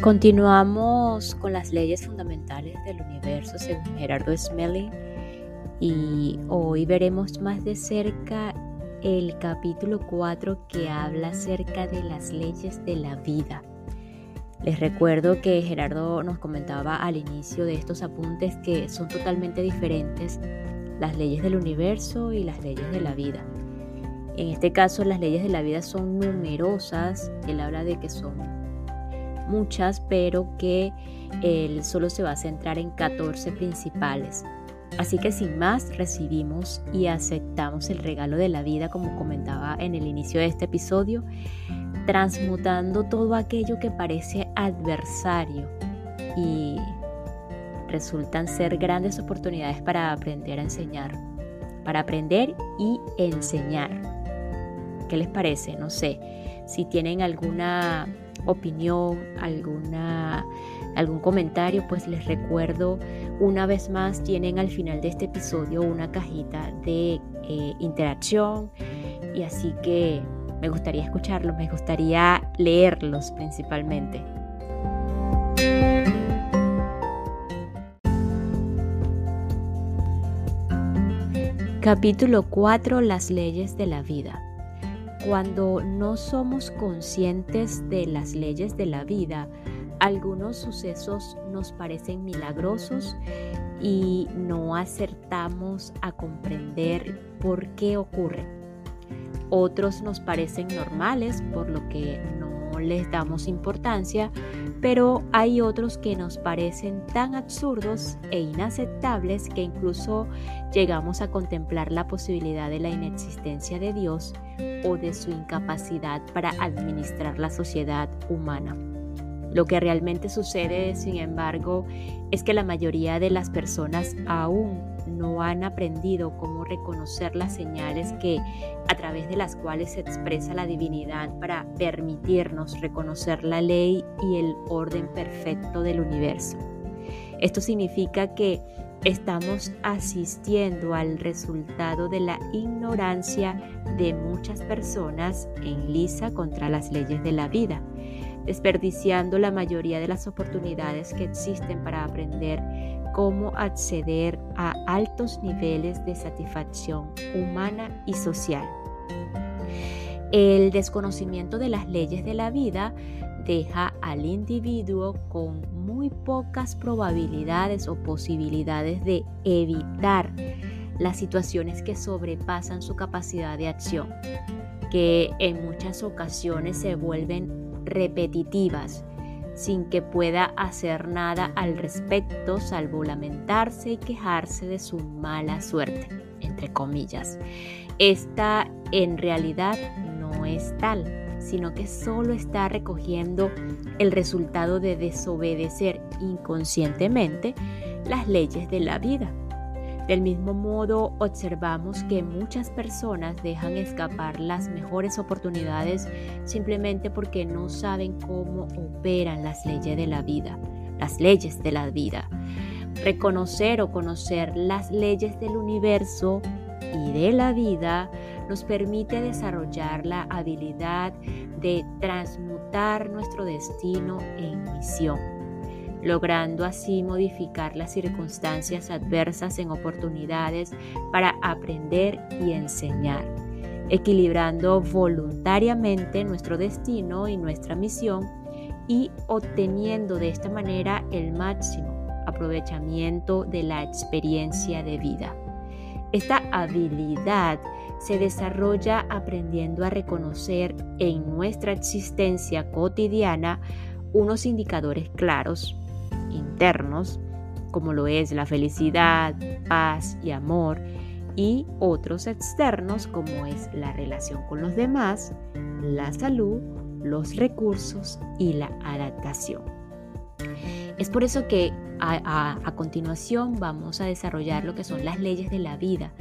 Continuamos con las leyes fundamentales del universo según Gerardo Smelling y hoy veremos más de cerca el capítulo 4 que habla acerca de las leyes de la vida. Les recuerdo que Gerardo nos comentaba al inicio de estos apuntes que son totalmente diferentes las leyes del universo y las leyes de la vida. En este caso las leyes de la vida son numerosas, él habla de que son muchas, pero que él solo se va a centrar en 14 principales. Así que sin más recibimos y aceptamos el regalo de la vida como comentaba en el inicio de este episodio, transmutando todo aquello que parece adversario y resultan ser grandes oportunidades para aprender a enseñar, para aprender y enseñar. ¿Qué les parece? No sé, si tienen alguna opinión, alguna, algún comentario, pues les recuerdo una vez más, tienen al final de este episodio una cajita de eh, interacción y así que me gustaría escucharlos, me gustaría leerlos principalmente. Capítulo 4. Las leyes de la vida. Cuando no somos conscientes de las leyes de la vida, algunos sucesos nos parecen milagrosos y no acertamos a comprender por qué ocurren. Otros nos parecen normales, por lo que les damos importancia, pero hay otros que nos parecen tan absurdos e inaceptables que incluso llegamos a contemplar la posibilidad de la inexistencia de Dios o de su incapacidad para administrar la sociedad humana. Lo que realmente sucede, sin embargo, es que la mayoría de las personas aún no han aprendido cómo reconocer las señales que a través de las cuales se expresa la divinidad para permitirnos reconocer la ley y el orden perfecto del universo. Esto significa que estamos asistiendo al resultado de la ignorancia de muchas personas en lisa contra las leyes de la vida desperdiciando la mayoría de las oportunidades que existen para aprender cómo acceder a altos niveles de satisfacción humana y social. El desconocimiento de las leyes de la vida deja al individuo con muy pocas probabilidades o posibilidades de evitar las situaciones que sobrepasan su capacidad de acción, que en muchas ocasiones se vuelven repetitivas, sin que pueda hacer nada al respecto salvo lamentarse y quejarse de su mala suerte, entre comillas. Esta en realidad no es tal, sino que solo está recogiendo el resultado de desobedecer inconscientemente las leyes de la vida. Del mismo modo, observamos que muchas personas dejan escapar las mejores oportunidades simplemente porque no saben cómo operan las leyes de la vida, las leyes de la vida. Reconocer o conocer las leyes del universo y de la vida nos permite desarrollar la habilidad de transmutar nuestro destino en misión logrando así modificar las circunstancias adversas en oportunidades para aprender y enseñar, equilibrando voluntariamente nuestro destino y nuestra misión y obteniendo de esta manera el máximo aprovechamiento de la experiencia de vida. Esta habilidad se desarrolla aprendiendo a reconocer en nuestra existencia cotidiana unos indicadores claros internos, como lo es la felicidad, paz y amor, y otros externos como es la relación con los demás, la salud, los recursos y la adaptación. Es por eso que a, continuación vamos a desarrollar lo que son las leyes de la vida.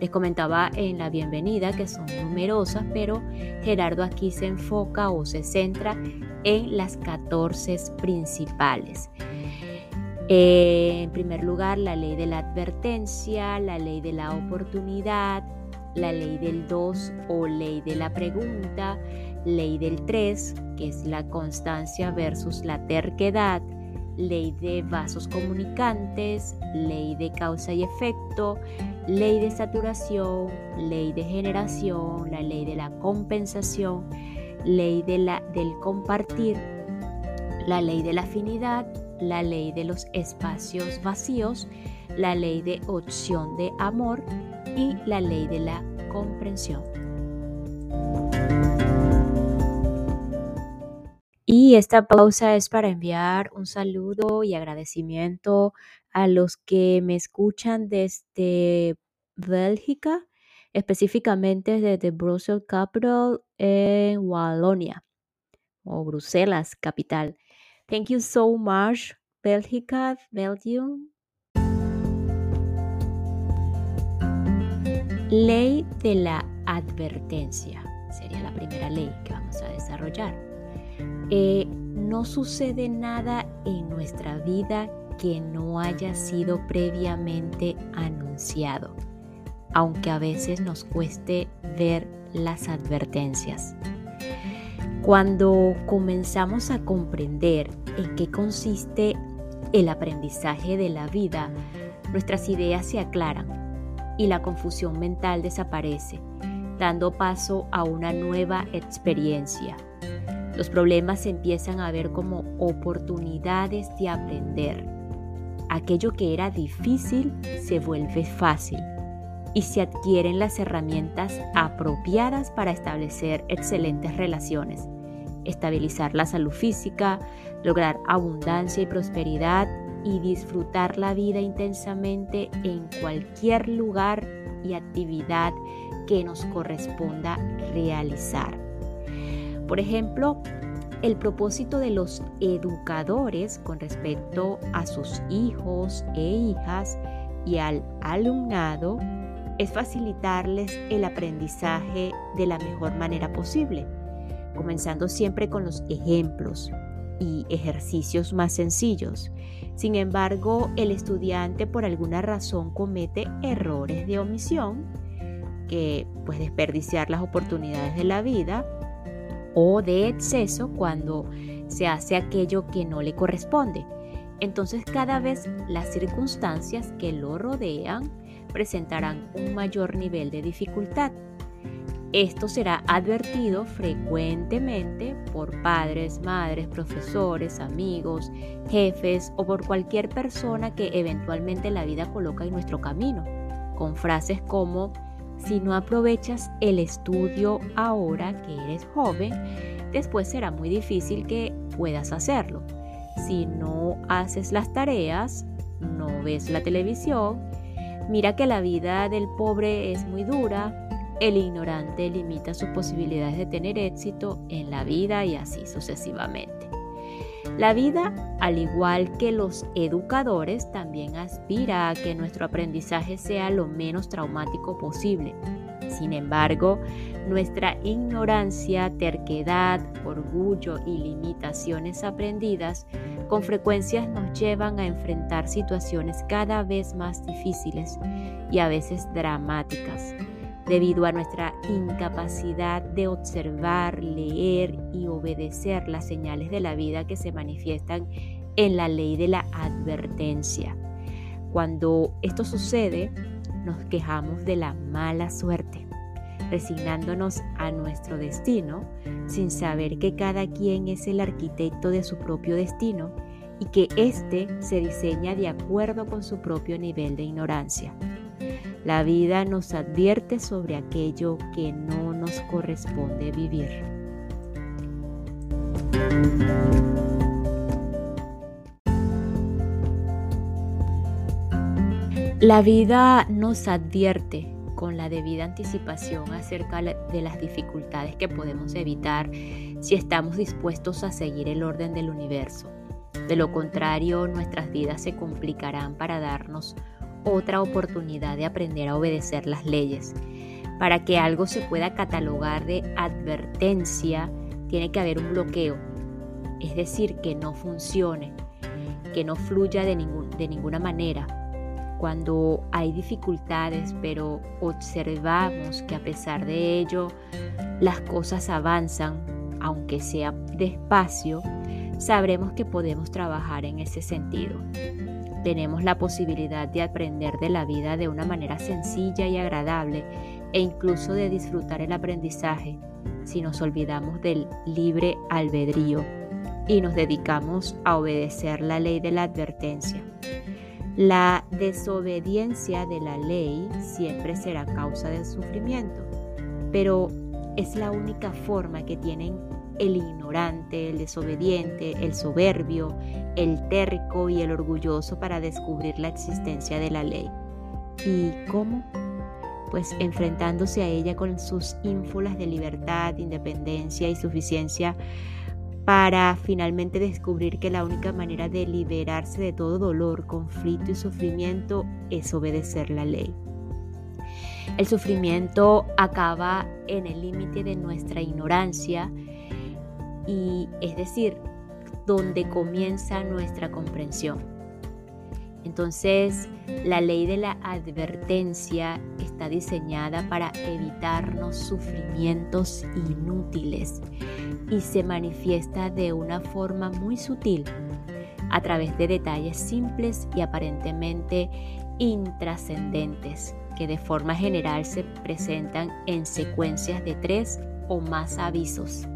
Les comentaba en la bienvenida que son numerosas, pero Gerardo aquí se enfoca o se centra en las 14 principales. Eh, en primer lugar, la ley de la advertencia, la ley de la oportunidad, la ley del 2 o ley de la pregunta, ley del 3, que es la constancia versus la terquedad, ley de vasos comunicantes, ley de causa y efecto, ley de saturación, ley de generación, la ley de la compensación, ley de la, del compartir, la ley de la afinidad, la ley de los espacios vacíos, la ley de opción de amor y la ley de la comprensión. Y esta pausa es para enviar un saludo y agradecimiento a los que me escuchan desde Bélgica, específicamente desde Brussels Capital en Wallonia o Bruselas capital. Thank you so much, Bélgica, Belgium. Ley de la advertencia sería la primera ley que vamos a desarrollar. Eh, no sucede nada en nuestra vida que no haya sido previamente anunciado, aunque a veces nos cueste ver las advertencias. Cuando comenzamos a comprender en qué consiste el aprendizaje de la vida, nuestras ideas se aclaran y la confusión mental desaparece, dando paso a una nueva experiencia los problemas se empiezan a ver como oportunidades de aprender. Aquello que era difícil se vuelve fácil y se adquieren las herramientas apropiadas para establecer excelentes relaciones, estabilizar la salud física, lograr abundancia y prosperidad y disfrutar la vida intensamente en cualquier lugar y actividad que nos corresponda realizar. Por ejemplo, el propósito de los educadores con respecto a sus hijos e hijas y al alumnado es facilitarles el aprendizaje de la mejor manera posible, comenzando siempre con los ejemplos y ejercicios más sencillos. Sin embargo, el estudiante por alguna razón comete errores de omisión que pues desperdiciar las oportunidades de la vida o de exceso cuando se hace aquello que no le corresponde. Entonces cada vez las circunstancias que lo rodean presentarán un mayor nivel de dificultad. Esto será advertido frecuentemente por padres, madres, profesores, amigos, jefes o por cualquier persona que eventualmente la vida coloca en nuestro camino, con frases como si no aprovechas el estudio ahora que eres joven, después será muy difícil que puedas hacerlo. Si no haces las tareas, no ves la televisión, mira que la vida del pobre es muy dura, el ignorante limita sus posibilidades de tener éxito en la vida y así sucesivamente. La vida, al igual que los educadores, también aspira a que nuestro aprendizaje sea lo menos traumático posible. Sin embargo, nuestra ignorancia, terquedad, orgullo y limitaciones aprendidas con frecuencia nos llevan a enfrentar situaciones cada vez más difíciles y a veces dramáticas debido a nuestra incapacidad de observar, leer y obedecer las señales de la vida que se manifiestan en la ley de la advertencia. Cuando esto sucede, nos quejamos de la mala suerte, resignándonos a nuestro destino sin saber que cada quien es el arquitecto de su propio destino y que éste se diseña de acuerdo con su propio nivel de ignorancia. La vida nos advierte sobre aquello que no nos corresponde vivir. La vida nos advierte con la debida anticipación acerca de las dificultades que podemos evitar si estamos dispuestos a seguir el orden del universo. De lo contrario, nuestras vidas se complicarán para darnos otra oportunidad de aprender a obedecer las leyes. Para que algo se pueda catalogar de advertencia, tiene que haber un bloqueo, es decir, que no funcione, que no fluya de, de ninguna manera. Cuando hay dificultades, pero observamos que a pesar de ello las cosas avanzan, aunque sea despacio, sabremos que podemos trabajar en ese sentido. Tenemos la posibilidad de aprender de la vida de una manera sencilla y agradable e incluso de disfrutar el aprendizaje si nos olvidamos del libre albedrío y nos dedicamos a obedecer la ley de la advertencia. La desobediencia de la ley siempre será causa de sufrimiento, pero es la única forma que tienen el ignorante, el desobediente, el soberbio, el terco y el orgulloso para descubrir la existencia de la ley. ¿Y cómo? Pues enfrentándose a ella con sus ínfulas de libertad, independencia y suficiencia para finalmente descubrir que la única manera de liberarse de todo dolor, conflicto y sufrimiento es obedecer la ley. El sufrimiento acaba en el límite de nuestra ignorancia y es decir, donde comienza nuestra comprensión. Entonces, la ley de la advertencia está diseñada para evitarnos sufrimientos inútiles y se manifiesta de una forma muy sutil a través de detalles simples y aparentemente intrascendentes que de forma general se presentan en secuencias de tres o más avisos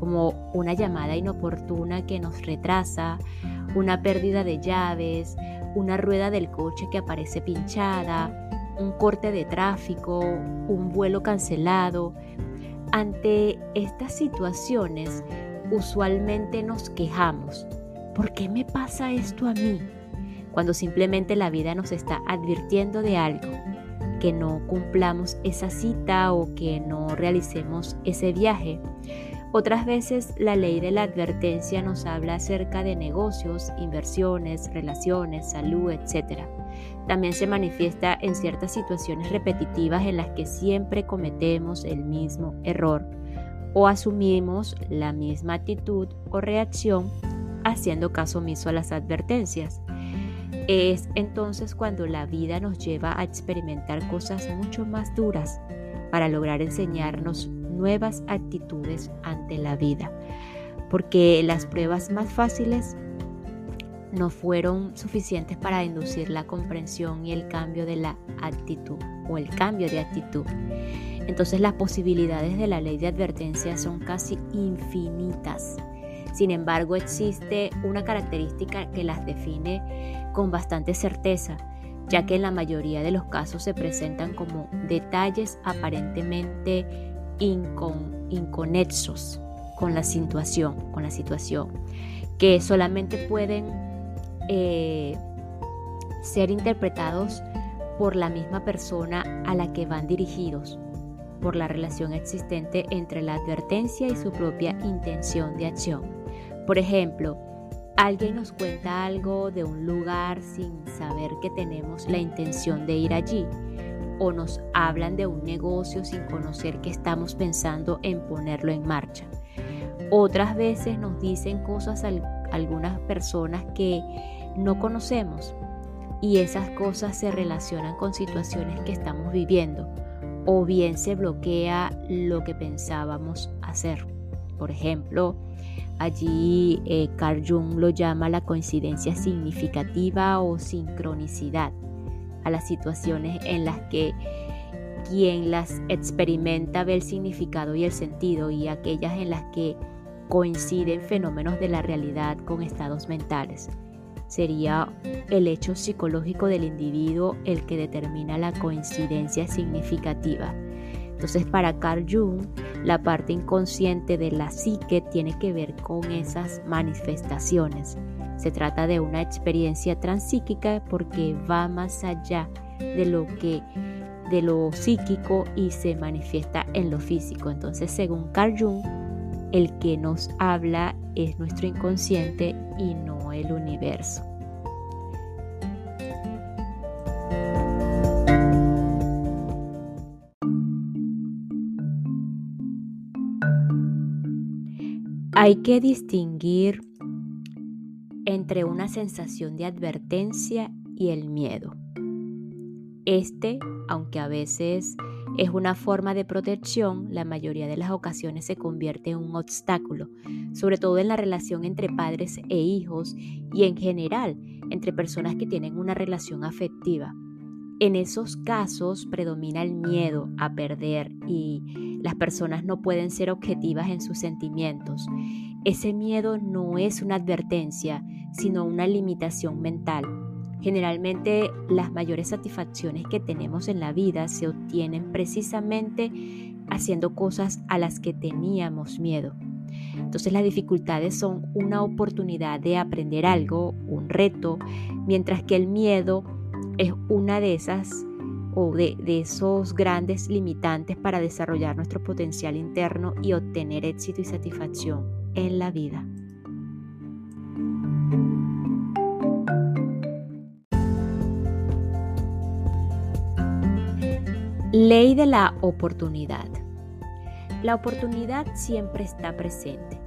como una llamada inoportuna que nos retrasa, una pérdida de llaves, una rueda del coche que aparece pinchada, un corte de tráfico, un vuelo cancelado. Ante estas situaciones, usualmente nos quejamos. ¿Por qué me pasa esto a mí? Cuando simplemente la vida nos está advirtiendo de algo, que no cumplamos esa cita o que no realicemos ese viaje otras veces la ley de la advertencia nos habla acerca de negocios, inversiones, relaciones, salud, etc. También se manifiesta en ciertas situaciones repetitivas en las que siempre cometemos el mismo error o asumimos la misma actitud o reacción haciendo caso omiso a las advertencias. Es entonces cuando la vida nos lleva a experimentar cosas mucho más duras para lograr enseñarnos nuevas actitudes ante la vida, porque las pruebas más fáciles no fueron suficientes para inducir la comprensión y el cambio de la actitud o el cambio de actitud. Entonces las posibilidades de la ley de advertencia son casi infinitas. Sin embargo, existe una característica que las define con bastante certeza, ya que en la mayoría de los casos se presentan como detalles aparentemente inconexos con la situación, con la situación, que solamente pueden eh, ser interpretados por la misma persona a la que van dirigidos, por la relación existente entre la advertencia y su propia intención de acción. Por ejemplo, alguien nos cuenta algo de un lugar sin saber que tenemos la intención de ir allí o nos hablan de un negocio sin conocer que estamos pensando en ponerlo en marcha. Otras veces nos dicen cosas algunas personas que no conocemos y esas cosas se relacionan con situaciones que estamos viviendo o bien se bloquea lo que pensábamos hacer. Por ejemplo, allí eh, Carl Jung lo llama la coincidencia significativa o sincronicidad a las situaciones en las que quien las experimenta ve el significado y el sentido y aquellas en las que coinciden fenómenos de la realidad con estados mentales. Sería el hecho psicológico del individuo el que determina la coincidencia significativa. Entonces para Carl Jung, la parte inconsciente de la psique tiene que ver con esas manifestaciones se trata de una experiencia transpsíquica porque va más allá de lo que de lo psíquico y se manifiesta en lo físico. Entonces, según Carl Jung, el que nos habla es nuestro inconsciente y no el universo. Hay que distinguir entre una sensación de advertencia y el miedo. Este, aunque a veces es una forma de protección, la mayoría de las ocasiones se convierte en un obstáculo, sobre todo en la relación entre padres e hijos y en general entre personas que tienen una relación afectiva. En esos casos predomina el miedo a perder y las personas no pueden ser objetivas en sus sentimientos. Ese miedo no es una advertencia, sino una limitación mental. Generalmente las mayores satisfacciones que tenemos en la vida se obtienen precisamente haciendo cosas a las que teníamos miedo. Entonces las dificultades son una oportunidad de aprender algo, un reto, mientras que el miedo es una de esas o de, esos grandes limitantes para desarrollar nuestro potencial interno y obtener éxito y satisfacción en la vida. Ley de la oportunidad. La oportunidad siempre está presente.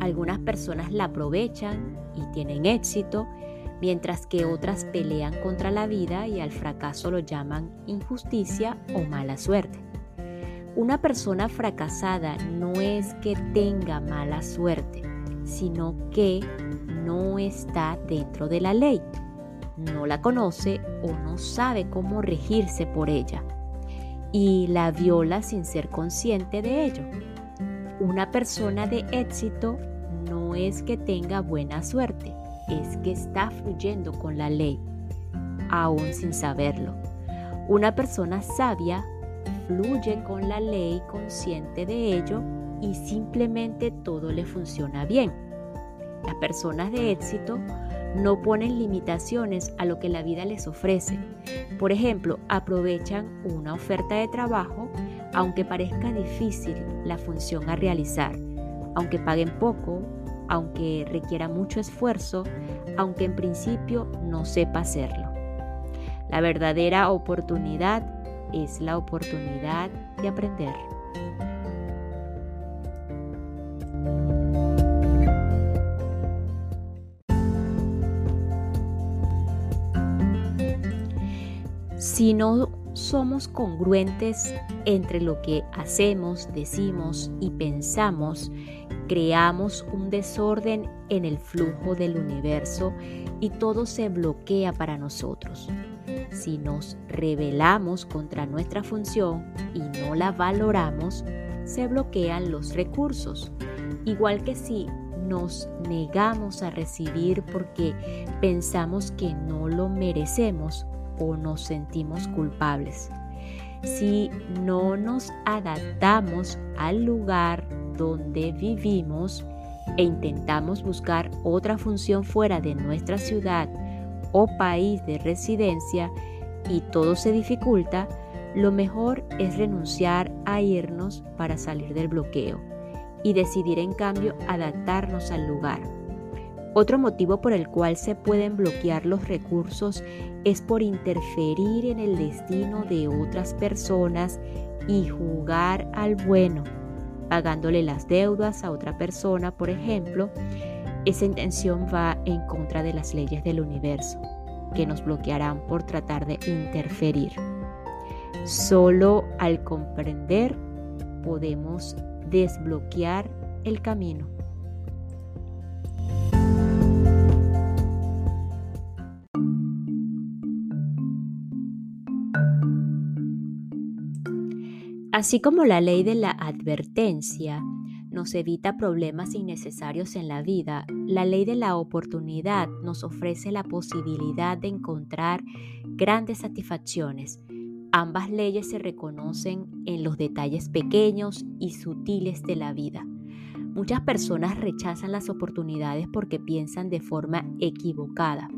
Algunas personas la aprovechan y tienen éxito, mientras que otras pelean contra la vida y al fracaso lo llaman injusticia o mala suerte. Una persona fracasada no es que tenga mala suerte, sino que no está dentro de la ley, no la conoce o no sabe cómo regirse por ella y la viola sin ser consciente de ello. Una persona de éxito no es que tenga buena suerte, es que está fluyendo con la ley, aún sin saberlo. Una persona sabia fluye con la ley consciente de ello y simplemente todo le funciona bien. Las personas de éxito no ponen limitaciones a lo que la vida les ofrece. Por ejemplo, aprovechan una oferta de trabajo aunque parezca difícil la función a realizar, aunque paguen poco, aunque requiera mucho esfuerzo, aunque en principio no sepa hacerlo. La verdadera oportunidad es la oportunidad de aprender. Si no somos congruentes entre lo que hacemos, decimos y pensamos, creamos un desorden en el flujo del universo y todo se bloquea para nosotros. Si nos rebelamos contra nuestra función y no la valoramos, se bloquean los recursos. Igual que si nos negamos a recibir porque pensamos que no lo merecemos, o nos sentimos culpables. Si no nos adaptamos al lugar donde vivimos e intentamos buscar otra función fuera de nuestra ciudad o país de residencia y todo se dificulta, lo mejor es renunciar a irnos para salir del bloqueo y decidir en cambio adaptarnos al lugar otro motivo por el cual se pueden bloquear los recursos es por interferir en el destino de otras personas y jugar al bueno, pagándole las deudas a otra persona, por ejemplo. Esa intención va en contra de las leyes del universo, que nos bloquearán por tratar de interferir. Solo al comprender podemos desbloquear el camino. Así como la ley de la advertencia nos evita problemas innecesarios en la vida, la ley de la oportunidad nos ofrece la posibilidad de encontrar grandes satisfacciones. Ambas leyes se reconocen en los detalles pequeños y sutiles de la vida. Muchas personas rechazan las oportunidades porque piensan de forma equivocada.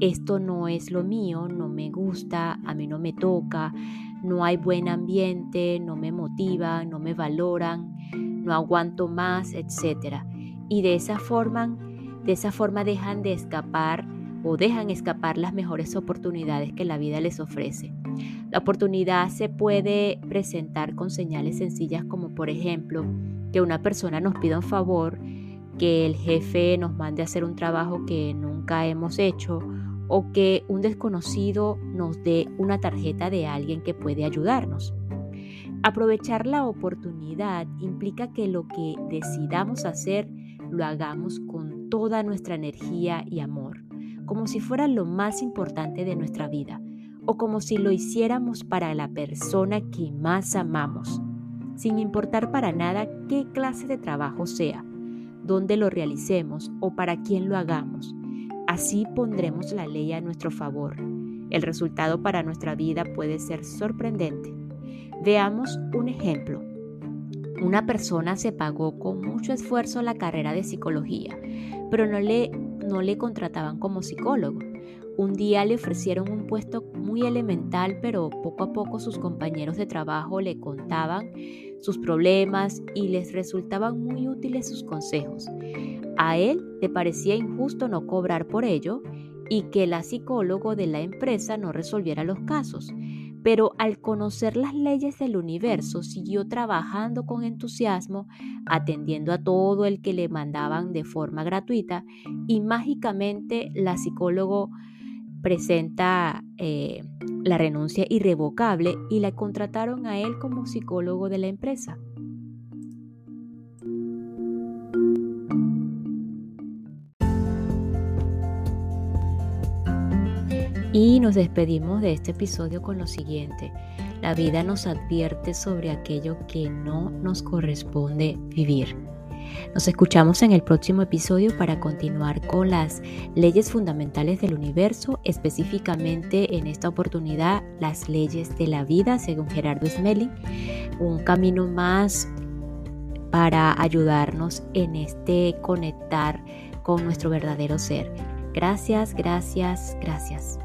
Esto no es lo mío, no me gusta, a mí no me toca, no hay buen ambiente, no me motivan, no me valoran, no aguanto más, etc. Y de esa forma, de esa forma dejan de escapar o dejan escapar las mejores oportunidades que la vida les ofrece. La oportunidad se puede presentar con señales sencillas como por ejemplo que una persona nos pida un favor, que el jefe nos mande a hacer un trabajo que nunca hemos hecho o que un desconocido nos dé una tarjeta de alguien que puede ayudarnos. Aprovechar la oportunidad implica que lo que decidamos hacer lo hagamos con toda nuestra energía y amor, como si fuera lo más importante de nuestra vida o como si lo hiciéramos para la persona que más amamos, sin importar para nada qué clase de trabajo sea, dónde lo realicemos o para quién lo hagamos. Así pondremos la ley a nuestro favor. El resultado para nuestra vida puede ser sorprendente. Veamos un ejemplo. Una persona se pagó con mucho esfuerzo la carrera de psicología, pero no le, no le contrataban como psicólogo. Un día le ofrecieron un puesto muy elemental, pero poco a poco sus compañeros de trabajo le contaban sus problemas y les resultaban muy útiles sus consejos. A él le parecía injusto no cobrar por ello y que la psicólogo de la empresa no resolviera los casos. Pero al conocer las leyes del universo, siguió trabajando con entusiasmo, atendiendo a todo el que le mandaban de forma gratuita y mágicamente la psicólogo presenta eh, la renuncia irrevocable y la contrataron a él como psicólogo de la empresa. Y nos despedimos de este episodio con lo siguiente. La vida nos advierte sobre aquello que no nos corresponde vivir. Nos escuchamos en el próximo episodio para continuar con las leyes fundamentales del universo, específicamente en esta oportunidad las leyes de la vida, según Gerardo Smelling, un camino más para ayudarnos en este conectar con nuestro verdadero ser. Gracias, gracias, gracias.